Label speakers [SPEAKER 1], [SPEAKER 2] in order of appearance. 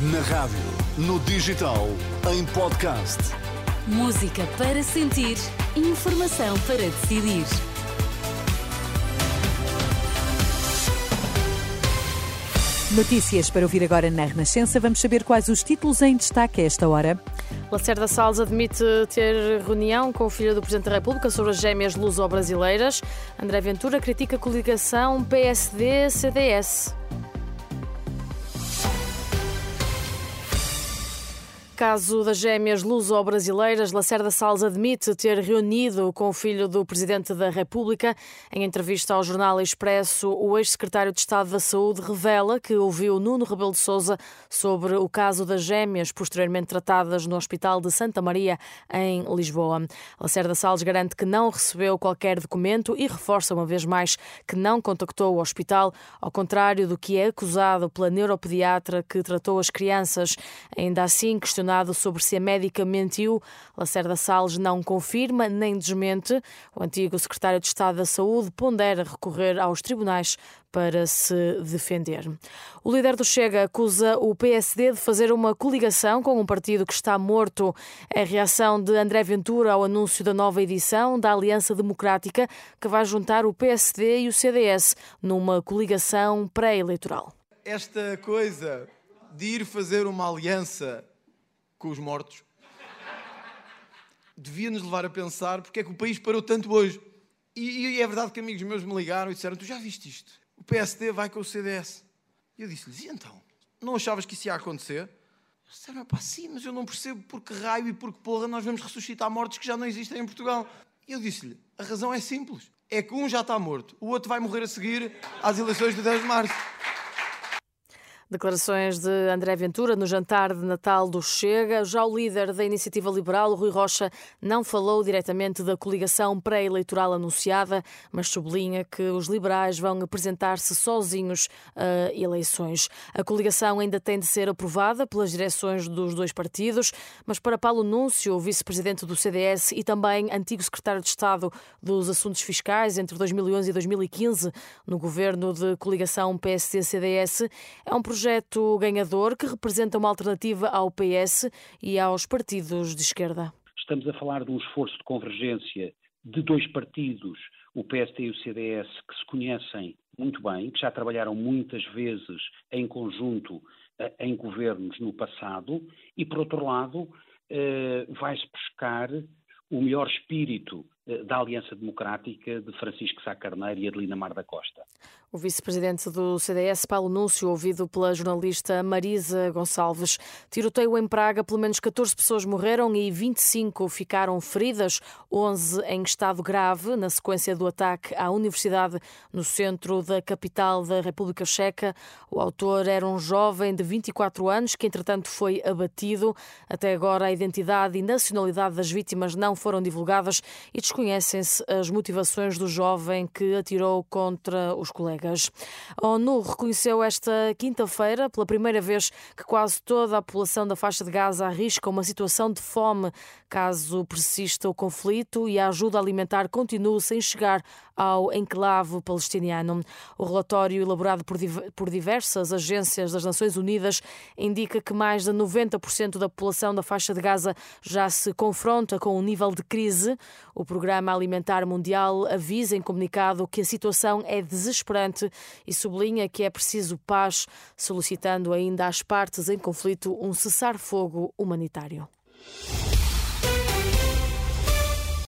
[SPEAKER 1] Na rádio, no digital, em podcast.
[SPEAKER 2] Música para sentir, informação para decidir.
[SPEAKER 3] Notícias para ouvir agora na Renascença. Vamos saber quais os títulos em destaque a esta hora.
[SPEAKER 4] Lacerda Salles admite ter reunião com o filho do Presidente da República sobre as gêmeas luso-brasileiras. André Ventura critica a coligação PSD-CDS. Caso das gêmeas luso-brasileiras, Lacerda Salles admite ter reunido com o filho do Presidente da República. Em entrevista ao jornal Expresso, o ex-secretário de Estado da Saúde revela que ouviu Nuno Rebelo de Sousa sobre o caso das gêmeas posteriormente tratadas no Hospital de Santa Maria, em Lisboa. Lacerda Salles garante que não recebeu qualquer documento e reforça uma vez mais que não contactou o hospital, ao contrário do que é acusado pela neuropediatra que tratou as crianças. Ainda assim, questionou questionado sobre se a médica mentiu, Lacerda Salles não confirma nem desmente. O antigo secretário de Estado da Saúde pondera recorrer aos tribunais para se defender. O líder do Chega acusa o PSD de fazer uma coligação com um partido que está morto. A reação de André Ventura ao anúncio da nova edição da Aliança Democrática, que vai juntar o PSD e o CDS numa coligação pré-eleitoral.
[SPEAKER 5] Esta coisa de ir fazer uma aliança com os mortos, devia nos levar a pensar porque é que o país parou tanto hoje. E, e é verdade que amigos meus me ligaram e disseram: Tu já viste isto? O PSD vai com o CDS. E eu disse-lhes: E então? Não achavas que isso ia acontecer? Eles disseram: Pá, sim, mas eu não percebo por que raio e por que porra nós vamos ressuscitar mortos que já não existem em Portugal. E eu disse-lhe: A razão é simples. É que um já está morto, o outro vai morrer a seguir às eleições de 10 de março.
[SPEAKER 4] Declarações de André Ventura no jantar de Natal do Chega. Já o líder da Iniciativa Liberal, Rui Rocha, não falou diretamente da coligação pré-eleitoral anunciada, mas sublinha que os liberais vão apresentar-se sozinhos a eleições. A coligação ainda tem de ser aprovada pelas direções dos dois partidos, mas para Paulo Núncio, vice-presidente do CDS e também antigo secretário de Estado dos Assuntos Fiscais entre 2011 e 2015, no governo de coligação PSD-CDS, é um projeto projeto ganhador que representa uma alternativa ao PS e aos partidos de esquerda.
[SPEAKER 6] Estamos a falar de um esforço de convergência de dois partidos, o PSD e o CDS, que se conhecem muito bem, que já trabalharam muitas vezes em conjunto eh, em governos no passado, e por outro lado, eh, vai-se buscar o melhor espírito da Aliança Democrática de Francisco Sá Carneiro e Adelina Mar da Costa.
[SPEAKER 4] O vice-presidente do CDS, Paulo Núncio, ouvido pela jornalista Marisa Gonçalves. Tiroteio em Praga, pelo menos 14 pessoas morreram e 25 ficaram feridas, 11 em estado grave, na sequência do ataque à universidade no centro da capital da República Checa. O autor era um jovem de 24 anos que, entretanto, foi abatido. Até agora, a identidade e nacionalidade das vítimas não foram divulgadas e desconhecem-se as motivações do jovem que atirou contra os colegas. A ONU reconheceu esta quinta-feira, pela primeira vez, que quase toda a população da faixa de Gaza arrisca uma situação de fome caso persista o conflito e a ajuda alimentar continue sem chegar ao enclave palestiniano. O relatório elaborado por diversas agências das Nações Unidas indica que mais de 90% da população da faixa de Gaza já se confronta com um nível de crise. O Programa Alimentar Mundial avisa em comunicado que a situação é desesperante e sublinha que é preciso paz, solicitando ainda às partes em conflito um cessar-fogo humanitário.